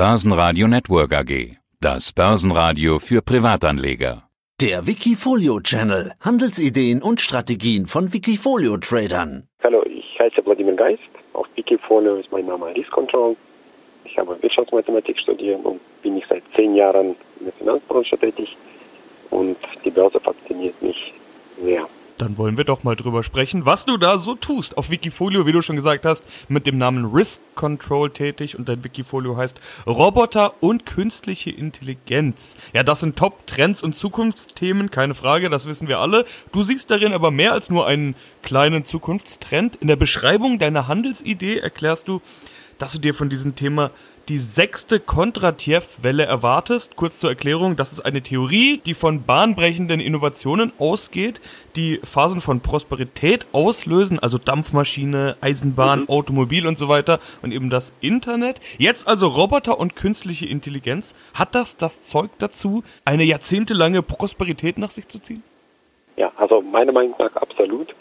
Börsenradio Network AG. Das Börsenradio für Privatanleger. Der Wikifolio Channel. Handelsideen und Strategien von Wikifolio Tradern. Hallo, ich heiße Wladimir Geist. Auf Wikifolio ist mein Name Risk Control. Ich habe Wirtschaftsmathematik studiert und bin ich seit zehn Jahren in der Finanzbranche tätig. Und die Börse fasziniert mich sehr. Dann wollen wir doch mal drüber sprechen, was du da so tust. Auf Wikifolio, wie du schon gesagt hast, mit dem Namen Risk Control tätig und dein Wikifolio heißt Roboter und künstliche Intelligenz. Ja, das sind Top-Trends und Zukunftsthemen, keine Frage, das wissen wir alle. Du siehst darin aber mehr als nur einen kleinen Zukunftstrend. In der Beschreibung deiner Handelsidee erklärst du, dass du dir von diesem Thema die sechste Kondratjew-Welle erwartest. Kurz zur Erklärung, das ist eine Theorie, die von bahnbrechenden Innovationen ausgeht, die Phasen von Prosperität auslösen, also Dampfmaschine, Eisenbahn, mhm. Automobil und so weiter und eben das Internet. Jetzt also Roboter und künstliche Intelligenz. Hat das das Zeug dazu, eine jahrzehntelange Prosperität nach sich zu ziehen? Ja, also meiner Meinung nach absolut.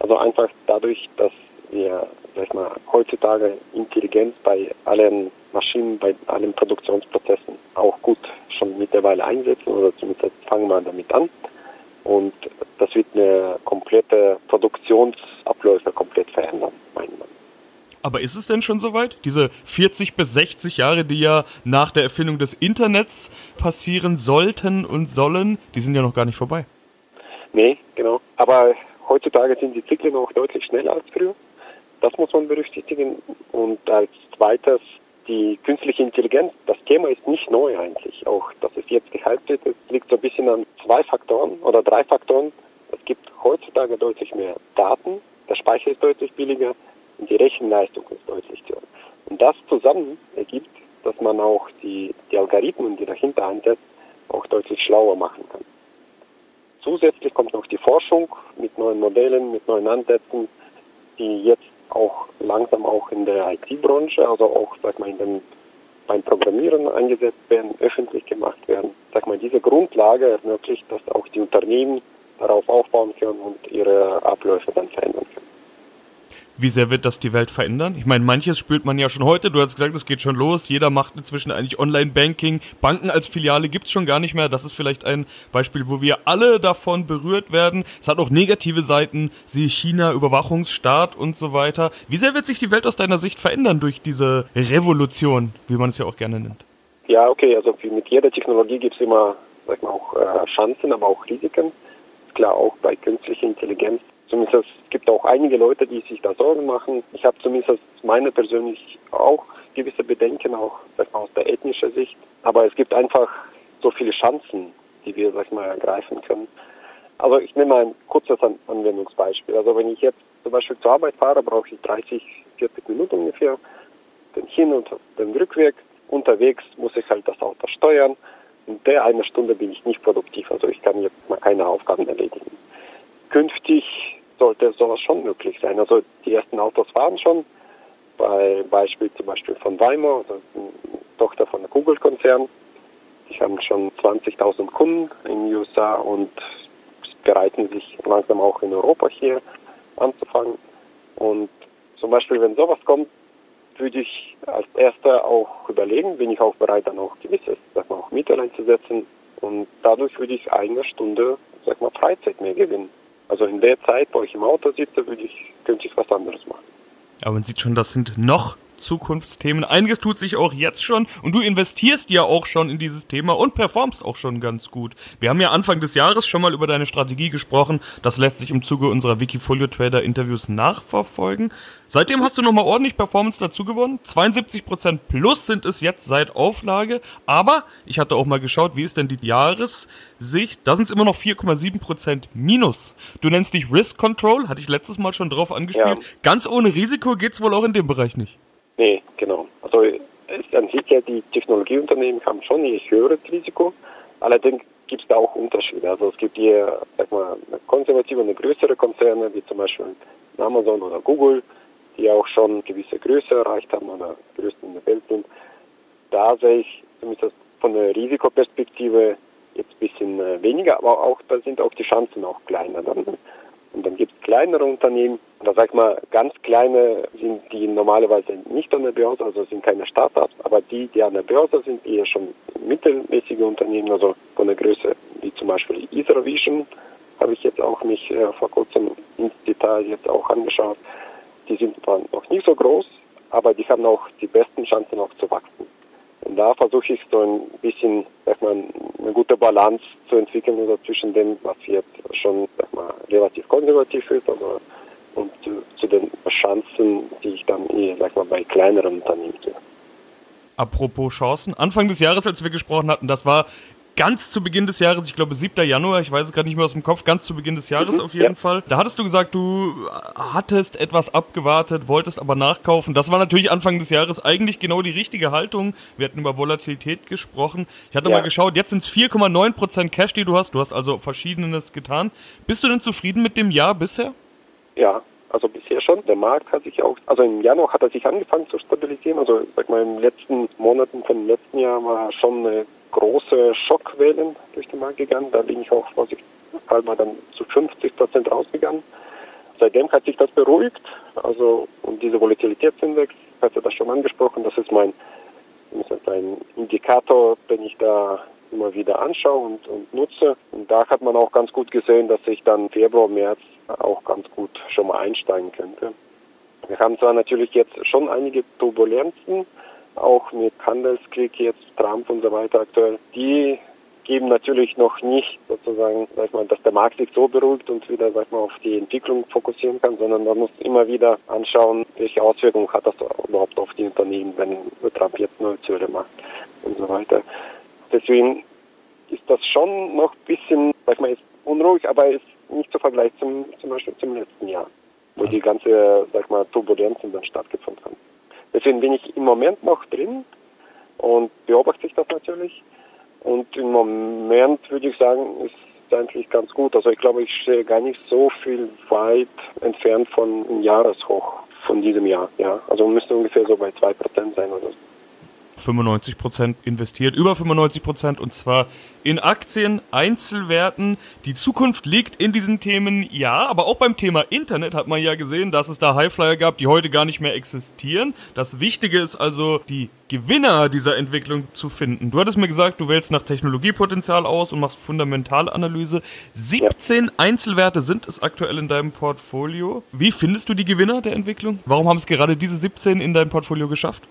Also einfach dadurch, dass wir sag ich mal, heutzutage Intelligenz bei allen Maschinen, bei allen Produktionsprozessen auch gut schon mittlerweile einsetzen oder zumindest fangen wir damit an. Und das wird eine komplette Produktionsabläufe komplett verändern, meiner Meinung aber ist es denn schon soweit? Diese 40 bis 60 Jahre, die ja nach der Erfindung des Internets passieren sollten und sollen, die sind ja noch gar nicht vorbei. Nee, genau. Aber heutzutage sind die Zyklen auch deutlich schneller als früher. Das muss man berücksichtigen. Und als zweites die künstliche Intelligenz. Das Thema ist nicht neu eigentlich. Auch, dass es jetzt gehypt wird, liegt so ein bisschen an zwei Faktoren oder drei Faktoren. Es gibt heutzutage deutlich mehr Daten, der Speicher ist deutlich billiger und die Rechenleistung ist deutlich höher. Und das zusammen ergibt, dass man auch die, die Algorithmen, die dahinter einsetzt, auch deutlich schlauer machen kann. Zusätzlich kommt noch die Forschung mit neuen Modellen, mit neuen Ansätzen, die jetzt auch langsam auch in der IT-Branche, also auch, sag mal, in den, beim Programmieren eingesetzt werden, öffentlich gemacht werden. Sag mal, diese Grundlage ermöglicht, dass auch die Unternehmen darauf aufbauen können und ihre Abläufe dann verändern können. Wie sehr wird das die Welt verändern? Ich meine, manches spürt man ja schon heute. Du hast gesagt, es geht schon los. Jeder macht inzwischen eigentlich Online-Banking. Banken als Filiale gibt's schon gar nicht mehr. Das ist vielleicht ein Beispiel, wo wir alle davon berührt werden. Es hat auch negative Seiten, siehe China, Überwachungsstaat und so weiter. Wie sehr wird sich die Welt aus deiner Sicht verändern durch diese Revolution, wie man es ja auch gerne nennt? Ja, okay. Also wie mit jeder Technologie gibt's immer, sag mal, auch äh, Chancen, aber auch Risiken. Klar, auch bei künstlicher Intelligenz Zumindest es gibt auch einige Leute, die sich da Sorgen machen. Ich habe zumindest meine persönlich auch gewisse Bedenken, auch aus der ethnischen Sicht. Aber es gibt einfach so viele Chancen, die wir sag mal, ergreifen können. Also ich nehme mal ein kurzes Anwendungsbeispiel. Also wenn ich jetzt zum Beispiel zur Arbeit fahre, brauche ich 30, 40 Minuten ungefähr, den Hin- und den Rückweg. Unterwegs muss ich halt das Auto steuern. Und der eine Stunde bin ich nicht produktiv. Also ich kann jetzt mal keine Aufgaben erledigen. Sollte sowas schon möglich sein. Also die ersten Autos fahren schon, bei Beispiel zum Beispiel von Waymo, also Tochter von der Google-Konzern. Die haben schon 20.000 Kunden in den USA und bereiten sich langsam auch in Europa hier anzufangen. Und zum Beispiel, wenn sowas kommt, würde ich als erster auch überlegen, bin ich auch bereit, dann auch gewisses, sag mal, auch Mittel einzusetzen. Und dadurch würde ich eine Stunde, sag mal, Freizeit mehr gewinnen. Also in der Zeit, wo ich im Auto sitze, würde ich, könnte ich was anderes machen. Aber man sieht schon, das sind noch Zukunftsthemen. Einiges tut sich auch jetzt schon und du investierst ja auch schon in dieses Thema und performst auch schon ganz gut. Wir haben ja Anfang des Jahres schon mal über deine Strategie gesprochen. Das lässt sich im Zuge unserer Wikifolio Trader Interviews nachverfolgen. Seitdem hast du nochmal ordentlich Performance dazu gewonnen. 72% plus sind es jetzt seit Auflage. Aber ich hatte auch mal geschaut, wie ist denn die Jahressicht? Da sind es immer noch 4,7% minus. Du nennst dich Risk Control, hatte ich letztes Mal schon drauf angespielt. Ja. Ganz ohne Risiko geht's wohl auch in dem Bereich nicht. Nee, genau. Also an sich ja die Technologieunternehmen haben schon ein höheres Risiko. Allerdings gibt es da auch Unterschiede. Also es gibt hier, sag mal, konservative und größere Konzerne, wie zum Beispiel Amazon oder Google, die auch schon gewisse Größe erreicht haben oder größten in der Welt sind. Da sehe ich zumindest von der Risikoperspektive jetzt ein bisschen äh, weniger, aber auch da sind auch die Chancen auch kleiner. Und dann gibt es kleinere Unternehmen, Da sag ich mal, ganz kleine sind die normalerweise nicht an der Börse, also sind keine Startups, aber die, die an der Börse sind, eher schon mittelmäßige Unternehmen, also von der Größe, wie zum Beispiel Isra habe ich jetzt auch mich äh, vor kurzem ins Detail jetzt auch angeschaut. Die sind zwar noch nicht so groß, aber die haben auch die besten Chancen noch zu wachsen. Und da versuche ich so ein bisschen, sag mal, eine gute Balance zu entwickeln also zwischen dem, was jetzt schon sag mal, relativ konservativ ist, also und zu, zu, den Chancen, die ich dann eh, sag mal, bei kleineren Unternehmen sehe. Apropos Chancen, Anfang des Jahres, als wir gesprochen hatten, das war ganz zu Beginn des Jahres, ich glaube 7. Januar, ich weiß es gerade nicht mehr aus dem Kopf, ganz zu Beginn des Jahres mhm, auf jeden ja. Fall. Da hattest du gesagt, du hattest etwas abgewartet, wolltest aber nachkaufen. Das war natürlich Anfang des Jahres eigentlich genau die richtige Haltung. Wir hatten über Volatilität gesprochen. Ich hatte ja. mal geschaut, jetzt sind es 4,9% Cash, die du hast. Du hast also verschiedenes getan. Bist du denn zufrieden mit dem Jahr bisher? Ja, also bisher schon. Der Markt hat sich auch, also im Januar hat er sich angefangen zu stabilisieren. Also sag mal, in den letzten Monaten vom letzten Jahr war schon eine große Schockwellen durch den Markt gegangen. Da bin ich auch vorsichtshalber dann zu 50 Prozent rausgegangen. Seitdem hat sich das beruhigt. Also und diese Volatilitätsindex, hat er das schon angesprochen, das ist mein, ein Indikator, den ich da immer wieder anschaue und, und nutze. Und da hat man auch ganz gut gesehen, dass ich dann Februar, März auch ganz gut schon mal einsteigen könnte. Wir haben zwar natürlich jetzt schon einige Turbulenzen, auch mit Handelskrieg jetzt, Trump und so weiter aktuell, die geben natürlich noch nicht sozusagen, sag mal, dass der Markt sich so beruhigt und wieder, sag mal, auf die Entwicklung fokussieren kann, sondern man muss immer wieder anschauen, welche Auswirkungen hat das überhaupt auf die Unternehmen, wenn Trump jetzt neue Zölle macht und so weiter. Deswegen ist das schon noch ein bisschen, sag mal, ist unruhig, aber ist nicht zu vergleichen zum, zum Beispiel zum letzten Jahr, wo also die ganze, sag mal, Turbulenzen dann stattgefunden haben. Deswegen bin ich im Moment noch drin und beobachte ich das natürlich. Und im Moment würde ich sagen, ist es eigentlich ganz gut. Also ich glaube, ich stehe gar nicht so viel weit entfernt von einem Jahreshoch von diesem Jahr. Ja, also müsste ungefähr so bei zwei Prozent sein oder so. 95 Prozent investiert, über 95 Prozent und zwar in Aktien, Einzelwerten. Die Zukunft liegt in diesen Themen, ja, aber auch beim Thema Internet hat man ja gesehen, dass es da Highflyer gab, die heute gar nicht mehr existieren. Das Wichtige ist also, die Gewinner dieser Entwicklung zu finden. Du hattest mir gesagt, du wählst nach Technologiepotenzial aus und machst Fundamentalanalyse. 17 ja. Einzelwerte sind es aktuell in deinem Portfolio. Wie findest du die Gewinner der Entwicklung? Warum haben es gerade diese 17 in dein Portfolio geschafft?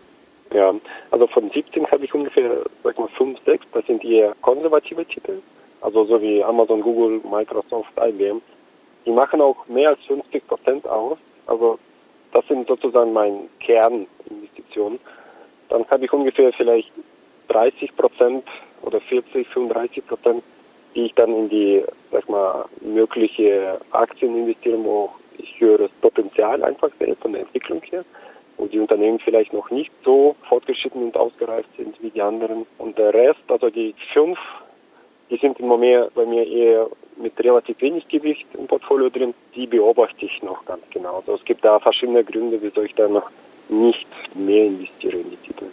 Ja, also von 17 habe ich ungefähr, sag mal, 5, 6. Das sind eher konservative Titel. Also so wie Amazon, Google, Microsoft, IBM. Die machen auch mehr als 50 Prozent aus. Also das sind sozusagen meine Kerninvestitionen. Dann habe ich ungefähr vielleicht 30 Prozent oder 40, 35 Prozent, die ich dann in die, sag mal, mögliche Aktien investiere, wo ich höheres Potenzial einfach sehe von der Entwicklung her wo die Unternehmen vielleicht noch nicht so fortgeschritten und ausgereift sind wie die anderen. Und der Rest, also die fünf, die sind im Moment bei mir eher mit relativ wenig Gewicht im Portfolio drin. Die beobachte ich noch ganz genau. Also es gibt da verschiedene Gründe, wieso ich da noch nicht mehr investiere in die Titel.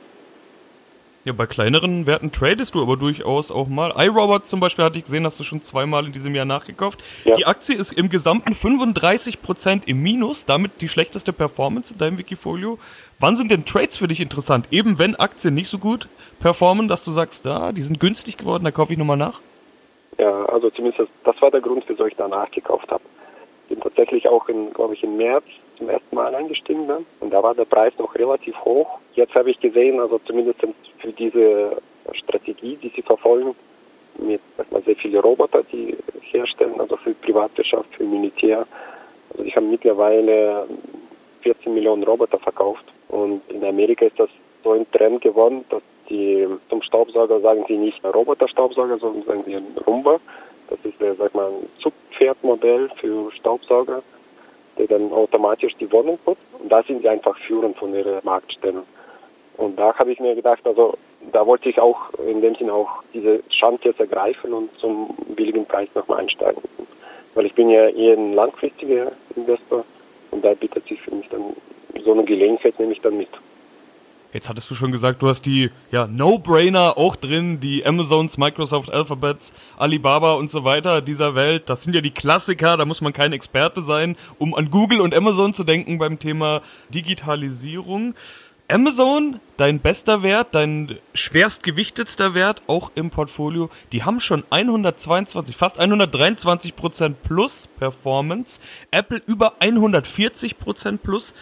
Ja, bei kleineren Werten tradest du aber durchaus auch mal. iRobot zum Beispiel hatte ich gesehen, hast du schon zweimal in diesem Jahr nachgekauft. Ja. Die Aktie ist im gesamten 35% im Minus, damit die schlechteste Performance in deinem Wikifolio. Wann sind denn Trades für dich interessant? Eben wenn Aktien nicht so gut performen, dass du sagst, da, die sind günstig geworden, da kaufe ich nochmal nach? Ja, also zumindest das, das war der Grund, wieso ich da nachgekauft habe. Bin tatsächlich auch in, glaube ich, im März zum ersten Mal eingestiegen bin. Und da war der Preis noch relativ hoch. Jetzt habe ich gesehen, also zumindest für diese Strategie, die sie verfolgen, mit mal, sehr viele Roboter, die herstellen, also für Privatwirtschaft, für Militär. Also ich habe mittlerweile 14 Millionen Roboter verkauft. Und in Amerika ist das so ein Trend geworden, dass die zum Staubsauger sagen sie nicht Roboter-Staubsauger, sondern sagen sie Rumba. Das ist, sag mal, ein Zugpferdmodell für Staubsauger der dann automatisch die Wohnung putzt. Und da sind sie einfach führend von ihrer Marktstellung. Und da habe ich mir gedacht, also da wollte ich auch in dem Sinne auch diese Chance jetzt ergreifen und zum billigen Preis nochmal einsteigen. Weil ich bin ja eher ein langfristiger Investor und da bietet sich für mich dann so eine Gelegenheit, nehme ich dann mit. Jetzt hattest du schon gesagt, du hast die ja, No-Brainer auch drin, die Amazons, Microsoft, Alphabets, Alibaba und so weiter dieser Welt. Das sind ja die Klassiker, da muss man kein Experte sein, um an Google und Amazon zu denken beim Thema Digitalisierung. Amazon, dein bester Wert, dein schwerstgewichtetster Wert, auch im Portfolio, die haben schon 122, fast 123 Prozent plus Performance. Apple über 140 Prozent plus.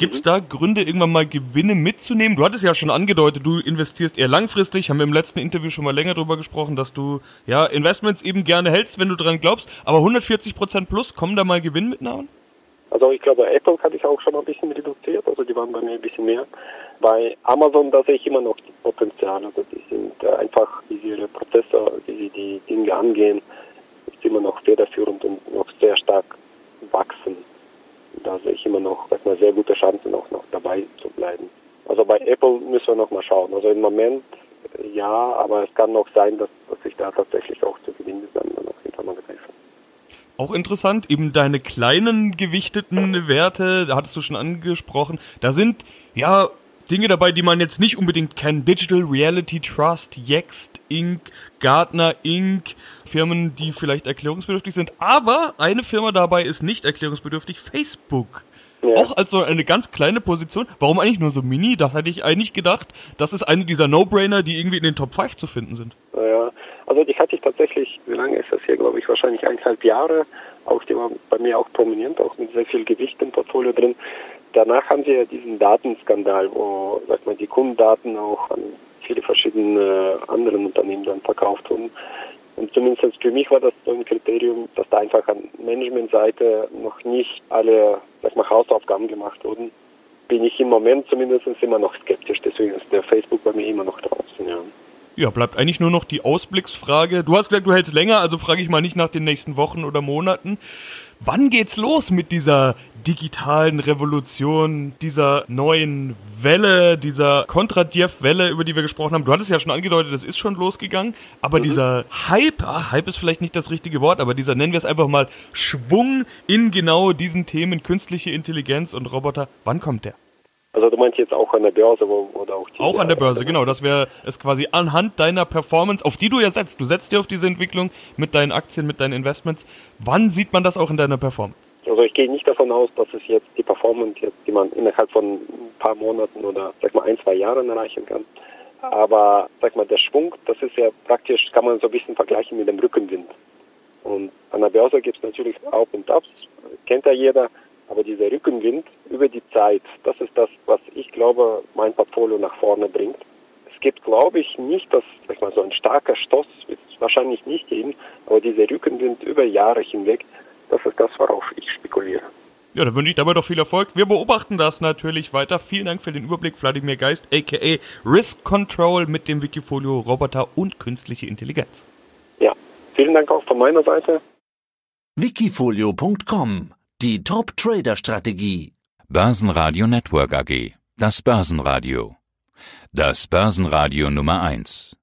Gibt es da Gründe, irgendwann mal Gewinne mitzunehmen? Du hattest ja schon angedeutet, du investierst eher langfristig. Haben wir im letzten Interview schon mal länger drüber gesprochen, dass du ja Investments eben gerne hältst, wenn du dran glaubst. Aber 140 Prozent plus, kommen da mal Gewinnmitnahmen? Also ich glaube, Apple hatte ich auch schon mal ein bisschen reduziert, also die waren bei mir ein bisschen mehr. Bei Amazon, da sehe ich immer noch Potenzial. Also die sind äh, einfach, wie sie ihre Prozesse, wie sie die Dinge angehen, ist immer noch federführend und noch sehr stark wachsen da sehe ich immer noch sag mal, sehr gute Chancen, auch noch dabei zu bleiben. Also bei Apple müssen wir noch mal schauen. Also im Moment ja, aber es kann noch sein, dass, dass ich da tatsächlich auch zu gewinnen dann noch hinter mal greife. Auch interessant, eben deine kleinen gewichteten Werte, da hattest du schon angesprochen, da sind ja Dinge dabei, die man jetzt nicht unbedingt kennt. Digital Reality Trust, Yext Inc., Gartner Inc., Firmen, die vielleicht erklärungsbedürftig sind. Aber eine Firma dabei ist nicht erklärungsbedürftig, Facebook. Ja. Auch als so eine ganz kleine Position. Warum eigentlich nur so mini? Das hätte ich eigentlich gedacht. Das ist eine dieser No-Brainer, die irgendwie in den Top 5 zu finden sind. Ja, also die hatte ich tatsächlich, wie lange ist das hier, glaube ich, wahrscheinlich eineinhalb Jahre. Auch die war bei mir auch prominent, auch mit sehr viel Gewicht im Portfolio drin. Danach haben wir ja diesen Datenskandal, wo sag mal, die Kundendaten auch an viele verschiedene anderen Unternehmen dann verkauft wurden. Und zumindest für mich war das so ein Kriterium, dass da einfach an Managementseite noch nicht alle sag mal, Hausaufgaben gemacht wurden. Bin ich im Moment zumindest immer noch skeptisch, deswegen ist der Facebook bei mir immer noch draußen. Ja. Ja, bleibt eigentlich nur noch die Ausblicksfrage. Du hast gesagt, du hältst länger, also frage ich mal nicht nach den nächsten Wochen oder Monaten. Wann geht's los mit dieser digitalen Revolution, dieser neuen Welle, dieser Kontra-Diev-Welle, über die wir gesprochen haben? Du hattest ja schon angedeutet, das ist schon losgegangen, aber mhm. dieser Hype, ah, Hype ist vielleicht nicht das richtige Wort, aber dieser, nennen wir es einfach mal, Schwung in genau diesen Themen, künstliche Intelligenz und Roboter, wann kommt der? Also du meinst jetzt auch an der Börse wo, oder auch Auch an der Börse, genau. Das wäre es quasi anhand deiner Performance, auf die du ja setzt. Du setzt dir auf diese Entwicklung mit deinen Aktien, mit deinen Investments. Wann sieht man das auch in deiner Performance? Also ich gehe nicht davon aus, dass es jetzt die Performance jetzt, die man innerhalb von ein paar Monaten oder sag mal ein, zwei Jahren erreichen kann. Aber sag mal, der Schwung, das ist ja praktisch, kann man so ein bisschen vergleichen mit dem Rückenwind. Und an der Börse gibt es natürlich Auf und Ups, kennt ja jeder. Aber dieser Rückenwind über die Zeit, das ist das, was ich glaube, mein Portfolio nach vorne bringt. Es gibt, glaube ich, nicht, dass sag ich mal, so ein starker Stoß wird es wahrscheinlich nicht geben, aber dieser Rückenwind über Jahre hinweg, das ist das, worauf ich spekuliere. Ja, dann wünsche ich dabei doch viel Erfolg. Wir beobachten das natürlich weiter. Vielen Dank für den Überblick, Wladimir Geist, aka Risk Control mit dem Wikifolio Roboter und künstliche Intelligenz. Ja, vielen Dank auch von meiner Seite. Wikifolio.com die Top-Trader-Strategie. Börsenradio Network AG. Das Börsenradio. Das Börsenradio Nummer 1.